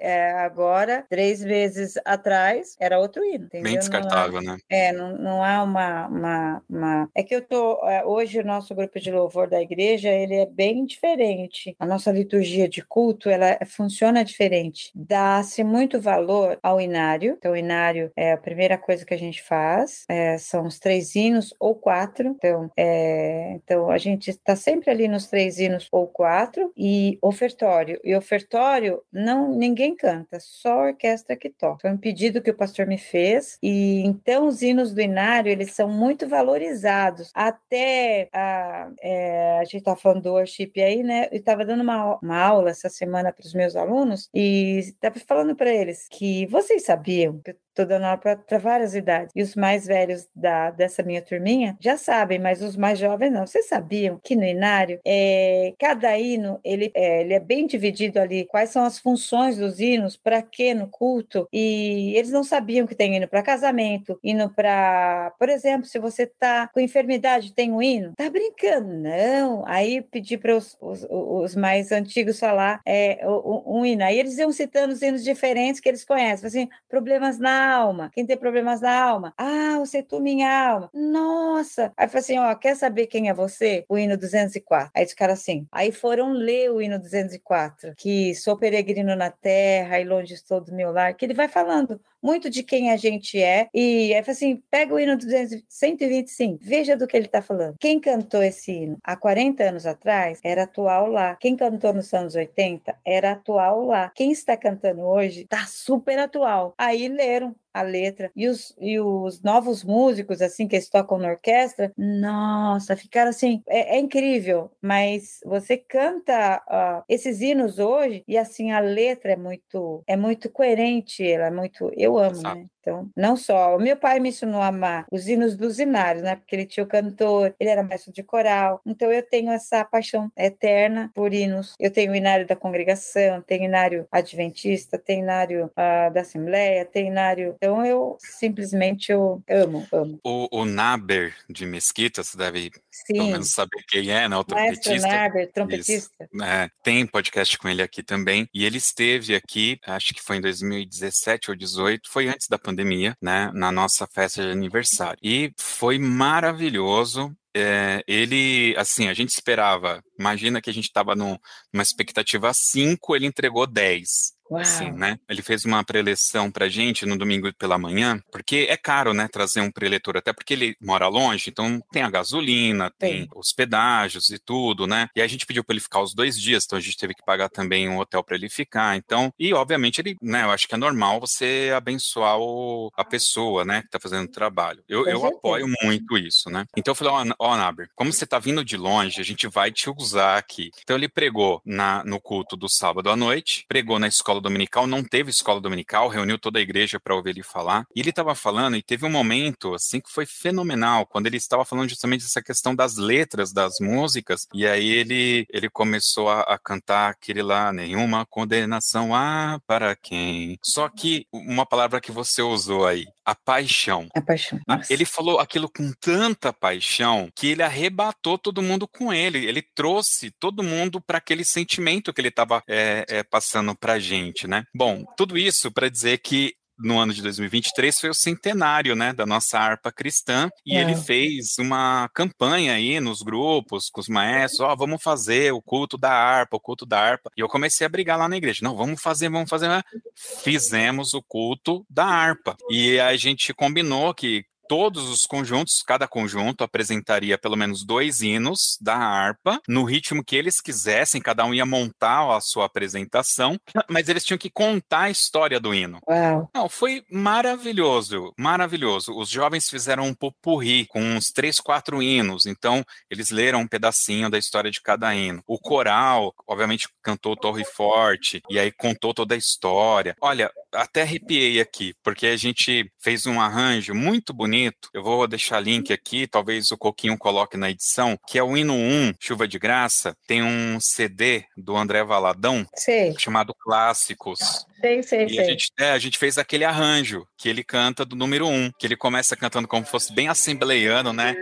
é, agora, três meses atrás, era outro hino. Entendeu? Bem descartável, há, né? É, não, não há uma, uma, uma, É que eu tô. É, hoje, o nosso grupo de louvor da igreja, ele é bem diferente. A nossa liturgia de culto, ela funciona diferente. Dá-se muito valor ao inário. Então, o inário é a primeira coisa que a gente faz. É, são os três hinos ou quatro. Então, é, então a gente está sempre ali nos três hinos ou quatro e ofertório. E ofertório não ninguém canta, só a orquestra que toca. Foi um pedido que o pastor me fez e então os hinos do inário eles são muito valorizados. Até a, é, a gente está falando do worship aí, né? Eu estava dando uma, uma aula essa semana para os meus alunos e estava falando para eles que vocês sabiam que Tô dando aula para várias idades. E os mais velhos da, dessa minha turminha já sabem, mas os mais jovens não. Vocês sabiam que no Inário, é, cada hino, ele é, ele é bem dividido ali, quais são as funções dos hinos, para quê no culto, e eles não sabiam que tem hino para casamento, hino para, por exemplo, se você tá com enfermidade, tem um hino? Tá brincando? Não. Aí pedi para os, os, os, mais antigos falar é, um, um hino. Aí eles iam citando os hinos diferentes que eles conhecem. Assim, problemas na alma. Quem tem problemas na alma? Ah, você tu minha alma. Nossa. Aí falei assim, ó, quer saber quem é você? O hino 204. Aí os caras assim. Aí foram ler o hino 204, que sou peregrino na terra e longe estou do meu lar, que ele vai falando muito de quem a gente é. E é assim, pega o hino 125, veja do que ele está falando. Quem cantou esse hino há 40 anos atrás era atual lá. Quem cantou nos anos 80 era atual lá. Quem está cantando hoje está super atual. Aí leram a letra. E os, e os novos músicos, assim, que eles tocam na orquestra, nossa, ficaram assim, é, é incrível, mas você canta uh, esses hinos hoje e assim, a letra é muito, é muito coerente, ela é muito, eu amo, né? Então, não só, o meu pai me ensinou a amar os hinos dos inários, né? Porque ele tinha o cantor, ele era mestre de coral. Então, eu tenho essa paixão eterna por hinos. Eu tenho o inário da congregação, tenho o inário adventista, tenho o inário uh, da Assembleia, tenho o inário. Então, eu simplesmente eu amo, amo. O, o Naber de Mesquita, você deve Sim. pelo menos saber quem é, né? O trompetista. Maestro Naber, trompetista. É, tem podcast com ele aqui também. E ele esteve aqui, acho que foi em 2017 ou 2018, foi antes da pandemia pandemia, né, na nossa festa de aniversário. E foi maravilhoso. É, ele, assim, a gente esperava, imagina que a gente estava numa expectativa 5, ele entregou 10. Assim, né? Ele fez uma preleção pra gente no domingo pela manhã, porque é caro, né, trazer um preletor, até porque ele mora longe, então tem a gasolina, tem Sim. os pedágios e tudo, né? E a gente pediu para ele ficar os dois dias, então a gente teve que pagar também um hotel para ele ficar. Então, e obviamente ele, né, eu acho que é normal você abençoar o, a pessoa, né, que tá fazendo o trabalho. Eu, eu apoio muito isso, né? Então eu falei, ó, oh, oh, Naber, como você tá vindo de longe, a gente vai te usar aqui. Então ele pregou na, no culto do sábado à noite, pregou na escola dominical, não teve escola dominical, reuniu toda a igreja para ouvir ele falar. E ele estava falando, e teve um momento assim que foi fenomenal, quando ele estava falando justamente dessa questão das letras das músicas. E aí ele, ele começou a, a cantar aquele lá, nenhuma condenação há para quem. Só que uma palavra que você usou aí, a paixão. A paixão. Nossa. Ele falou aquilo com tanta paixão que ele arrebatou todo mundo com ele. Ele trouxe todo mundo para aquele sentimento que ele estava é, é, passando para gente, né? Bom, tudo isso para dizer que no ano de 2023 foi o centenário, né, da nossa harpa cristã, e é. ele fez uma campanha aí nos grupos, com os maestros, ó, oh, vamos fazer o culto da harpa, o culto da harpa, e eu comecei a brigar lá na igreja, não, vamos fazer, vamos fazer, fizemos o culto da harpa, e a gente combinou que todos os conjuntos, cada conjunto apresentaria pelo menos dois hinos da harpa, no ritmo que eles quisessem, cada um ia montar a sua apresentação, mas eles tinham que contar a história do hino. Uau. Não, foi maravilhoso, maravilhoso. Os jovens fizeram um popurri com uns três, quatro hinos, então eles leram um pedacinho da história de cada hino. O coral, obviamente, cantou Torre Forte, e aí contou toda a história. Olha, até arrepiei aqui, porque a gente fez um arranjo muito bonito. Eu vou deixar link aqui, talvez o Coquinho coloque na edição, que é o hino 1, Chuva de Graça. Tem um CD do André Valadão sei. chamado Clássicos. Sei, sei, e sei. A, gente, é, a gente fez aquele arranjo que ele canta do número 1, que ele começa cantando como fosse bem assembleiano, né?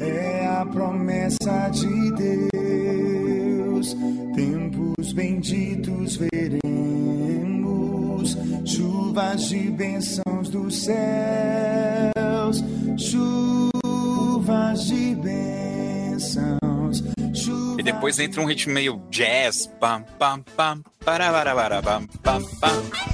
É a promessa de Deus, tempos benditos veremos chuvas de bênçãos dos céus, chuvas de bênçãos. Chuvas e depois entra um ritmo meio jazz, pam pam pam, para para para pam pam pam.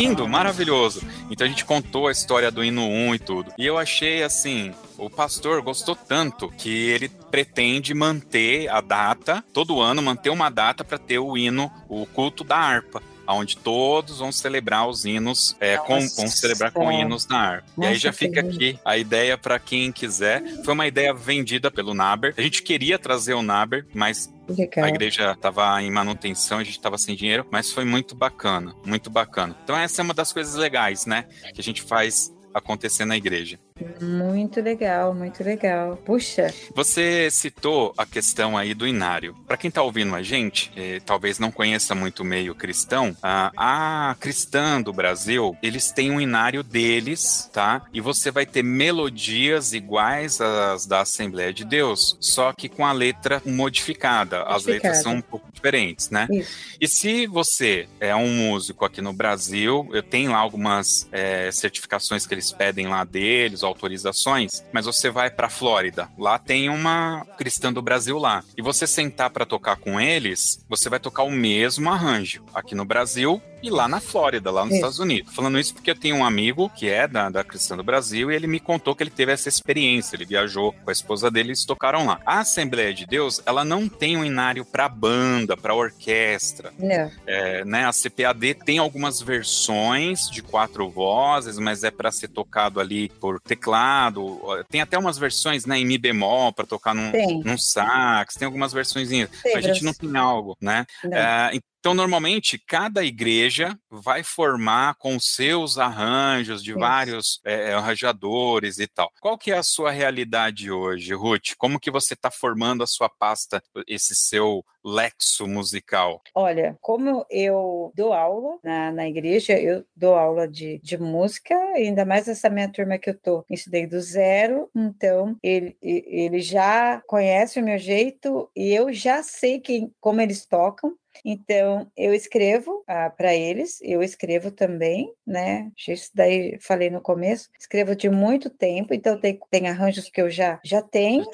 lindo, maravilhoso. Então a gente contou a história do hino 1 e tudo. E eu achei assim, o pastor gostou tanto que ele pretende manter a data, todo ano manter uma data para ter o hino, o culto da harpa onde todos vão celebrar os hinos, é, com, vão celebrar com hinos na harpa. e aí já fica aqui a ideia para quem quiser. Foi uma ideia vendida pelo Naber. A gente queria trazer o Naber, mas Legal. A igreja estava em manutenção, a gente estava sem dinheiro, mas foi muito bacana, muito bacana. Então essa é uma das coisas legais, né, que a gente faz acontecer na igreja. Muito legal, muito legal. Puxa. Você citou a questão aí do inário. Para quem está ouvindo a gente, eh, talvez não conheça muito o meio cristão, a, a cristã do Brasil, eles têm um inário deles, tá? E você vai ter melodias iguais às da Assembleia de Deus, só que com a letra modificada. As letras são um pouco diferentes, né? Isso. E se você é um músico aqui no Brasil, eu tenho lá algumas é, certificações que eles pedem lá deles, autorizações, mas você vai para Flórida, lá tem uma cristã do Brasil lá, e você sentar para tocar com eles, você vai tocar o mesmo arranjo. Aqui no Brasil, e lá na Flórida, lá nos Estados Unidos. Falando isso porque eu tenho um amigo que é da, da Cristã do Brasil e ele me contou que ele teve essa experiência. Ele viajou com a esposa dele e eles tocaram lá. A Assembleia de Deus, ela não tem um inário para banda, para orquestra. Não. É, né, a CPAD tem algumas versões de quatro vozes, mas é para ser tocado ali por teclado. Tem até umas versões né, em Mi bemol para tocar num, num sax. Tem algumas versões. A gente não tem algo, né? É, então, normalmente, cada igreja vai formar com seus arranjos de Isso. vários é, arranjadores e tal. Qual que é a sua realidade hoje, Ruth? Como que você está formando a sua pasta, esse seu lexo musical? Olha, como eu dou aula na, na igreja, eu dou aula de, de música, ainda mais essa minha turma que eu tô, estudei do zero, então ele, ele já conhece o meu jeito e eu já sei quem, como eles tocam, então, eu escrevo ah, para eles, eu escrevo também, né? Isso daí falei no começo, escrevo de muito tempo, então tem, tem arranjos que eu já, já tenho,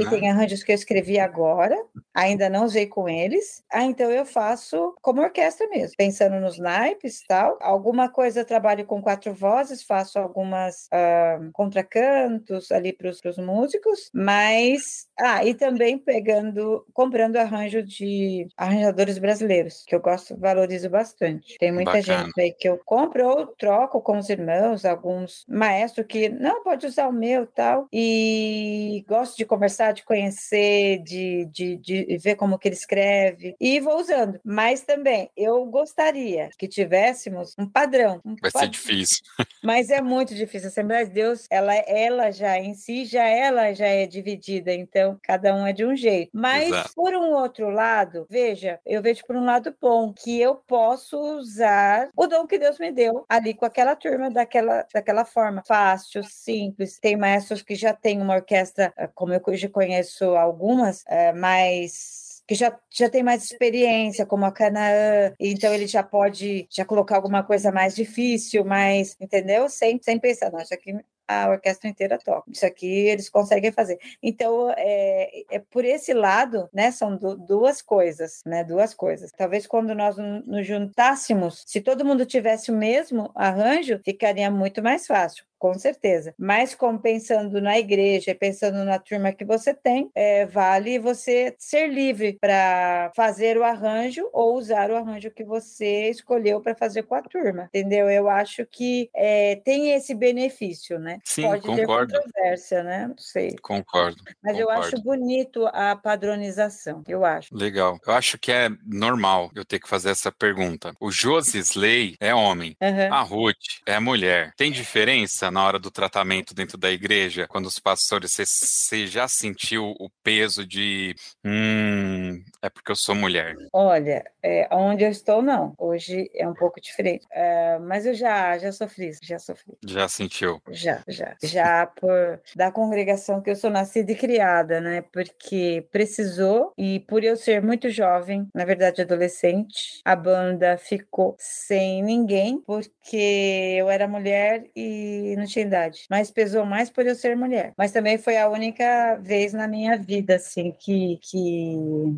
e tem arranjos que eu escrevi agora, ainda não usei com eles. Ah, então eu faço como orquestra mesmo, pensando nos naipes e tal. Alguma coisa eu trabalho com quatro vozes, faço algumas ah, contracantos ali para os músicos, mas. Ah, e também pegando, comprando arranjo de arranjadores brasileiros, que eu gosto, valorizo bastante. Tem muita Bacana. gente aí que eu compro ou troco com os irmãos, alguns maestros que não pode usar o meu tal, e gosto de conversar, de conhecer, de, de, de ver como que ele escreve, e vou usando. Mas também eu gostaria que tivéssemos um padrão. Um Vai padrão. ser difícil. Mas é muito difícil. A Assembleia de Deus, ela, ela já em si, já ela já é dividida, então cada um é de um jeito. Mas, Exato. por um outro lado, veja, eu vejo vejo por um lado bom, que eu posso usar o dom que Deus me deu ali com aquela turma daquela, daquela forma. Fácil, simples. Tem maestros que já têm uma orquestra, eh, como eu já conheço algumas, é, mais que já, já tem mais experiência, como a Canaã, então ele já pode já colocar alguma coisa mais difícil, mais, entendeu? Sem, sem pensar, não, isso aqui a orquestra inteira toca. Isso aqui eles conseguem fazer. Então, é, é por esse lado, né? São du duas coisas, né? Duas coisas. Talvez quando nós nos juntássemos, se todo mundo tivesse o mesmo arranjo, ficaria muito mais fácil com certeza. Mas como pensando na igreja, pensando na turma que você tem, é, vale você ser livre para fazer o arranjo ou usar o arranjo que você escolheu para fazer com a turma, entendeu? Eu acho que é, tem esse benefício, né? Sim, Pode concordo. ter controvérsia, né? Não sei. Concordo. Mas concordo. eu acho bonito a padronização, eu acho. Legal. Eu acho que é normal eu ter que fazer essa pergunta. O Josisley é homem, uhum. a Ruth é mulher. Tem diferença na hora do tratamento dentro da igreja, quando os pastores, você, você já sentiu o peso de hum, é porque eu sou mulher? Olha, é, onde eu estou, não. Hoje é um pouco diferente. É, mas eu já, já sofri já sofri. Já sentiu? Já, já. Já por da congregação que eu sou nascida e criada, né? Porque precisou, e por eu ser muito jovem, na verdade adolescente, a banda ficou sem ninguém, porque eu era mulher e não tinha idade. Mas pesou mais por eu ser mulher. Mas também foi a única vez na minha vida, assim, que, que,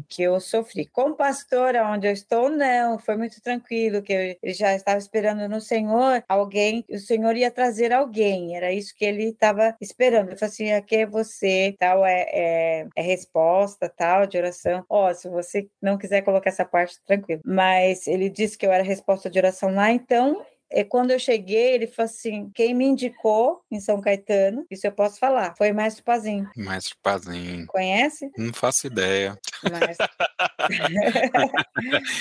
que eu sofri. Como pastora, onde eu estou, não. Foi muito tranquilo que ele já estava esperando no Senhor alguém, o Senhor ia trazer alguém, era isso que ele estava esperando. Ele falou assim: aqui é você, tal, é, é, é resposta, tal, de oração. Ó, oh, se você não quiser colocar essa parte, tranquilo. Mas ele disse que eu era resposta de oração lá, então é, quando eu cheguei, ele falou assim: quem me indicou em São Caetano, isso eu posso falar, foi o Mestre Pazinho. Mestre Pazinho. Conhece? Não faço ideia. Mas...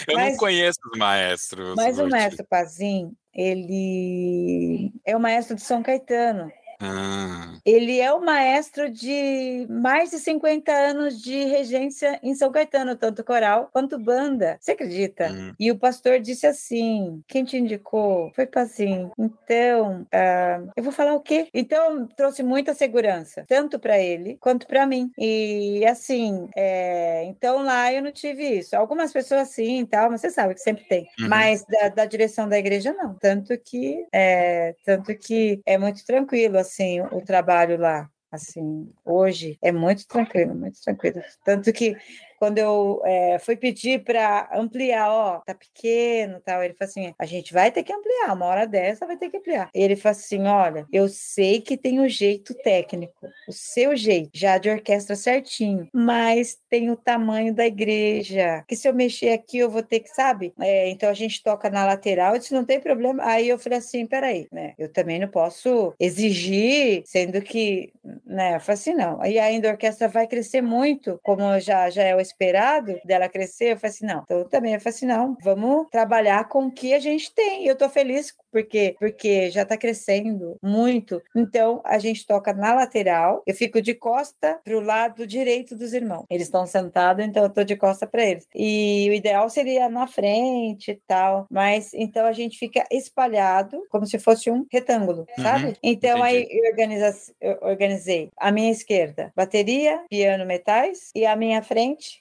eu mas, não conheço os maestros. Mas o Mestre Pazinho, ele é o maestro de São Caetano. Ah. Ele é o maestro de mais de 50 anos de regência em São Caetano, tanto coral quanto banda. Você acredita? Hum. E o pastor disse assim: quem te indicou? Foi Pazinho. Então, uh, eu vou falar o quê? Então, trouxe muita segurança, tanto para ele quanto para mim. E assim, é, então lá eu não tive isso. Algumas pessoas sim, tal, mas você sabe que sempre tem. Uhum. Mas da, da, direção da igreja, não. Tanto que, é, tanto que é muito tranquilo, assim assim, o trabalho lá. Assim, hoje é muito tranquilo, muito tranquilo. Tanto que quando eu é, fui pedir para ampliar, ó, tá pequeno, tal, ele falou assim: a gente vai ter que ampliar, uma hora dessa vai ter que ampliar. Ele falou assim: olha, eu sei que tem o jeito técnico, o seu jeito, já de orquestra certinho, mas tem o tamanho da igreja, que se eu mexer aqui eu vou ter que, sabe? É, então a gente toca na lateral, isso não tem problema. Aí eu falei assim: peraí, né? Eu também não posso exigir, sendo que, né? Eu falei assim: não. E ainda a orquestra vai crescer muito, como já, já é o esperado dela crescer, eu falei assim, não. Então também eu falei assim, não, vamos trabalhar com o que a gente tem. E eu tô feliz porque porque já está crescendo muito. Então a gente toca na lateral. Eu fico de costa para o lado direito dos irmãos. Eles estão sentados, então eu tô de costa para eles. E o ideal seria na frente e tal, mas então a gente fica espalhado como se fosse um retângulo, uhum, sabe? Então entendi. aí eu, organiza, eu organizei a minha esquerda bateria, piano, metais e a minha frente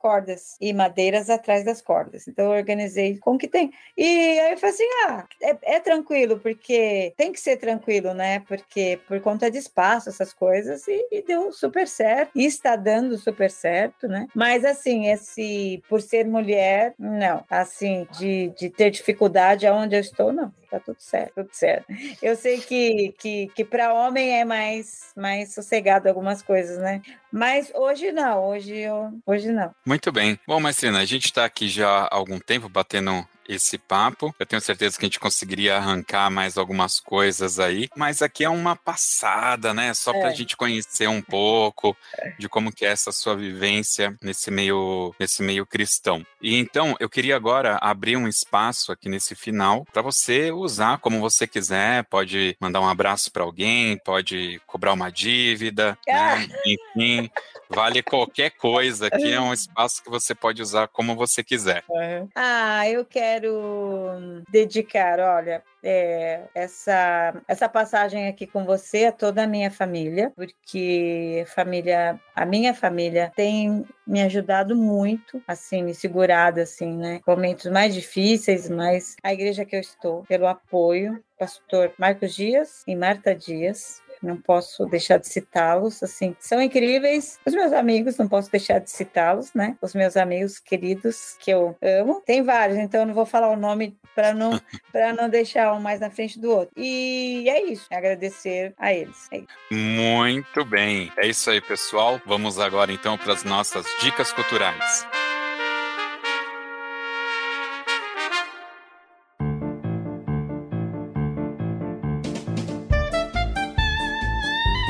cordas e madeiras atrás das cordas. Então eu organizei com o que tem. E aí eu falei assim: ah, é, é, tranquilo, porque tem que ser tranquilo, né? Porque por conta de espaço, essas coisas, e, e, deu super certo, e está dando super certo, né? Mas assim, esse por ser mulher, não. Assim, de, de ter dificuldade aonde eu estou, não tá tudo certo, tudo certo. Eu sei que, que, que para homem é mais, mais sossegado algumas coisas, né? Mas hoje não, hoje, eu, hoje não. Muito bem. Bom, Marcina, a gente está aqui já há algum tempo batendo esse papo. Eu tenho certeza que a gente conseguiria arrancar mais algumas coisas aí, mas aqui é uma passada, né? Só para a é. gente conhecer um pouco de como que é essa sua vivência nesse meio, nesse meio cristão. E então eu queria agora abrir um espaço aqui nesse final para você usar como você quiser. Pode mandar um abraço para alguém, pode cobrar uma dívida, né? ah. né? enfim. Vale qualquer coisa. Aqui é um espaço que você pode usar como você quiser. Ah, eu quero dedicar, olha, é, essa, essa passagem aqui com você a toda a minha família, porque família, a minha família tem me ajudado muito, assim, me segurado, assim, né? Momentos mais difíceis, mas a igreja que eu estou, pelo apoio, pastor Marcos Dias e Marta Dias, não posso deixar de citá-los, assim, são incríveis. Os meus amigos, não posso deixar de citá-los, né? Os meus amigos queridos que eu amo. Tem vários, então eu não vou falar o nome para não para não deixar um mais na frente do outro. E é isso, agradecer a eles. É Muito bem. É isso aí, pessoal. Vamos agora então para as nossas dicas culturais.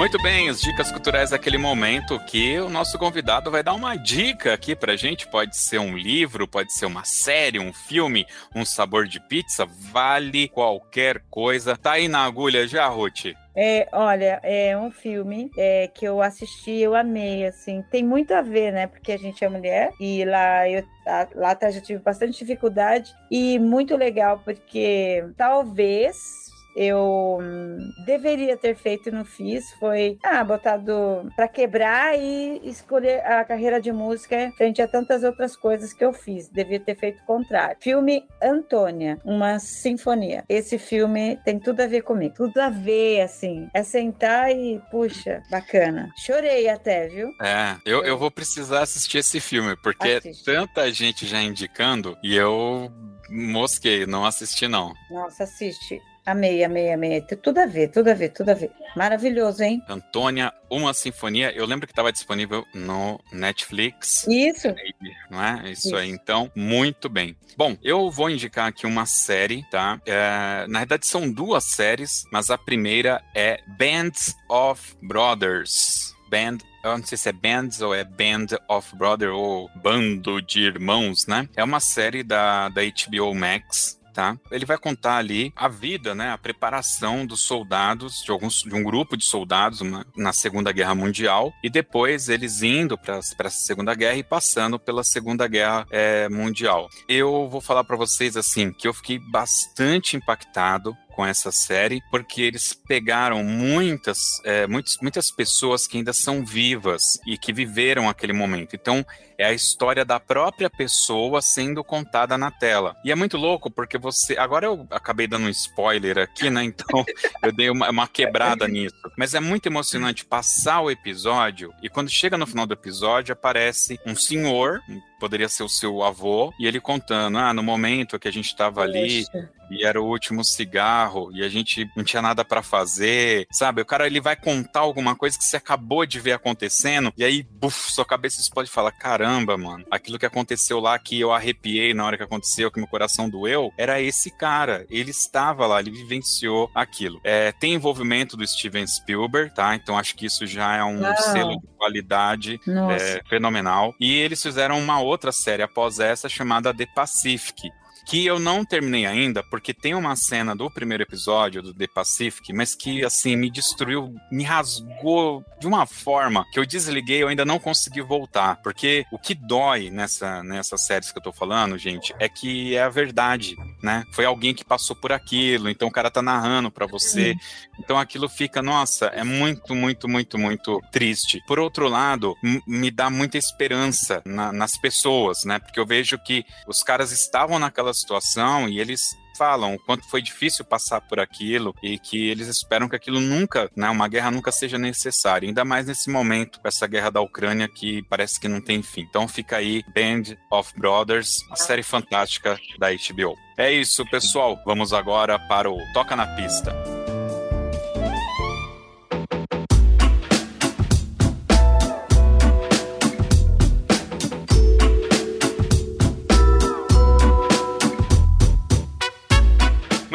Muito bem, as dicas culturais daquele momento que o nosso convidado vai dar uma dica aqui pra gente. Pode ser um livro, pode ser uma série, um filme, um sabor de pizza, vale qualquer coisa. Tá aí na agulha já, Ruth? É, olha, é um filme é, que eu assisti, eu amei, assim, tem muito a ver, né? Porque a gente é mulher e lá eu lá atrás eu tive bastante dificuldade e muito legal porque talvez eu deveria ter feito e não fiz foi ah, botado para quebrar e escolher a carreira de música frente a tantas outras coisas que eu fiz. Devia ter feito o contrário. Filme Antônia, uma sinfonia. Esse filme tem tudo a ver comigo. Tudo a ver, assim. É sentar e, puxa, bacana. Chorei até, viu? É, eu, eu vou precisar assistir esse filme, porque Assiste. tanta gente já indicando e eu mosquei, não assisti não. Nossa, assiste. Amei, amei, amei. Tem tudo a ver, tudo a ver, tudo a ver. Maravilhoso, hein? Antônia, uma sinfonia. Eu lembro que estava disponível no Netflix. Isso. Não é? Isso, Isso, aí. Então, muito bem. Bom, eu vou indicar aqui uma série, tá? É, na verdade, são duas séries, mas a primeira é Bands of Brothers. Band eu não sei se é Bands ou é Band of Brother ou Bando de Irmãos, né? É uma série da, da HBO Max, tá? Ele vai contar ali a vida, né, a preparação dos soldados, de, alguns, de um grupo de soldados uma, na Segunda Guerra Mundial, e depois eles indo para a Segunda Guerra e passando pela Segunda Guerra é, Mundial. Eu vou falar para vocês assim que eu fiquei bastante impactado com essa série, porque eles pegaram muitas, é, muitas, muitas pessoas que ainda são vivas e que viveram aquele momento. Então, é a história da própria pessoa sendo contada na tela. E é muito louco porque você. Agora eu acabei dando um spoiler aqui, né? Então eu dei uma, uma quebrada nisso. Mas é muito emocionante passar o episódio e quando chega no final do episódio aparece um senhor, poderia ser o seu avô, e ele contando: ah, no momento que a gente estava ali, e era o último cigarro e a gente não tinha nada para fazer, sabe? O cara ele vai contar alguma coisa que você acabou de ver acontecendo e aí, buf, sua cabeça explode e fala: caramba, mano, aquilo que aconteceu lá que eu arrepiei na hora que aconteceu, que meu coração doeu, era esse cara. Ele estava lá, ele vivenciou aquilo. É, tem envolvimento do Steven Spielberg, tá? Então acho que isso já é um selo de qualidade é, fenomenal. E eles fizeram uma outra série após essa chamada The Pacific que eu não terminei ainda, porque tem uma cena do primeiro episódio do The Pacific, mas que, assim, me destruiu, me rasgou de uma forma que eu desliguei, eu ainda não consegui voltar. Porque o que dói nessa, nessas séries que eu tô falando, gente, é que é a verdade, né? Foi alguém que passou por aquilo, então o cara tá narrando para você. Então aquilo fica, nossa, é muito, muito, muito, muito triste. Por outro lado, me dá muita esperança na, nas pessoas, né? Porque eu vejo que os caras estavam naquela situação e eles falam o quanto foi difícil passar por aquilo e que eles esperam que aquilo nunca, né, uma guerra nunca seja necessária, ainda mais nesse momento, com essa guerra da Ucrânia que parece que não tem fim. Então fica aí Band of Brothers, a série fantástica da HBO. É isso, pessoal. Vamos agora para o Toca na Pista.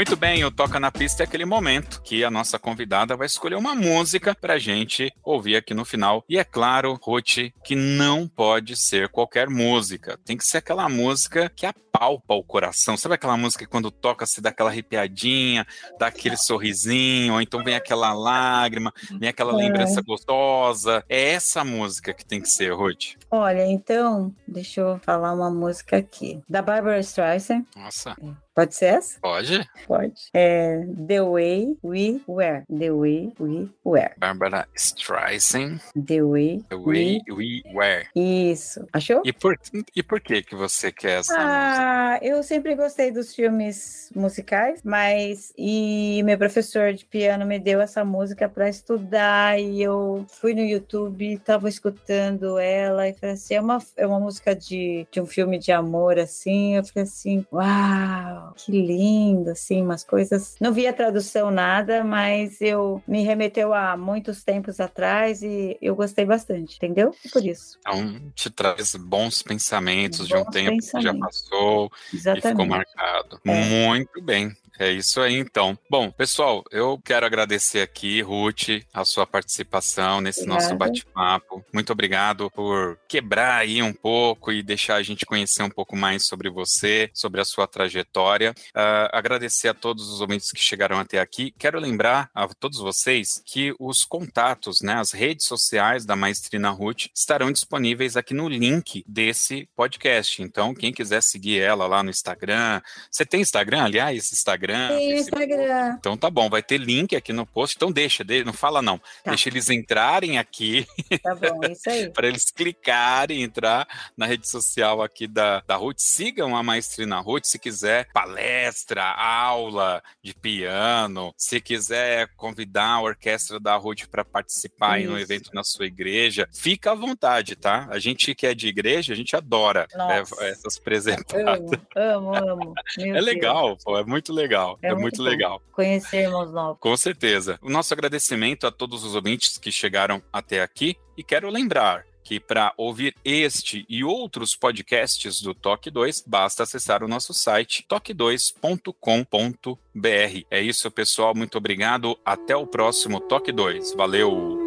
Muito bem, o Toca na Pista é aquele momento que a nossa convidada vai escolher uma música pra gente ouvir aqui no final. E é claro, Ruth, que não pode ser qualquer música. Tem que ser aquela música que apalpa o coração. Sabe aquela música que quando toca se dá aquela arrepiadinha, dá aquele sorrisinho, ou então vem aquela lágrima, vem aquela é. lembrança gostosa. É essa música que tem que ser, Ruth. Olha, então, deixa eu falar uma música aqui. Da Barbara Streisand. Nossa. É. Pode ser essa? Pode. Pode. É The Way We Were. The Way We Were. Barbara Streisand. The Way, The way We, we Were. Isso. Achou? E por, e por que que você quer essa Ah, música? eu sempre gostei dos filmes musicais, mas e meu professor de piano me deu essa música para estudar e eu fui no YouTube, estava escutando ela e falei assim, é uma, é uma música de, de um filme de amor, assim, eu falei assim, uau, que lindo, assim, umas coisas. Não vi a tradução nada, mas eu me remeteu a muitos tempos atrás e eu gostei bastante, entendeu? Por isso. Então, te traz bons pensamentos bons de um tempo que já passou Exatamente. e ficou marcado. É. Muito bem. É isso aí, então. Bom, pessoal, eu quero agradecer aqui, Ruth, a sua participação nesse Obrigada. nosso bate-papo. Muito obrigado por quebrar aí um pouco e deixar a gente conhecer um pouco mais sobre você, sobre a sua trajetória. Uh, agradecer a todos os ouvintes que chegaram até aqui. Quero lembrar a todos vocês que os contatos, né, as redes sociais da Maestrina Ruth estarão disponíveis aqui no link desse podcast. Então, quem quiser seguir ela lá no Instagram, você tem Instagram, aliás, Instagram. Tem Instagram. Então tá bom, vai ter link aqui no post. Então deixa, não fala não. Tá. Deixa eles entrarem aqui. Tá bom, isso aí. para eles clicarem, entrar na rede social aqui da, da Ruth. Sigam a Maestrina Ruth se quiser palestra, aula de piano, se quiser convidar a orquestra da Ruth para participar em um evento na sua igreja, fica à vontade, tá? A gente que é de igreja, a gente adora é, essas presepadas. Amo, amo, amo. é legal, pô, é muito legal. É, é muito, muito legal. Conhecer irmãos novos. Com certeza. O nosso agradecimento a todos os ouvintes que chegaram até aqui e quero lembrar que para ouvir este e outros podcasts do Toque 2, basta acessar o nosso site toque2.com.br. É isso, pessoal. Muito obrigado. Até o próximo Toque 2. Valeu!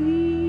you.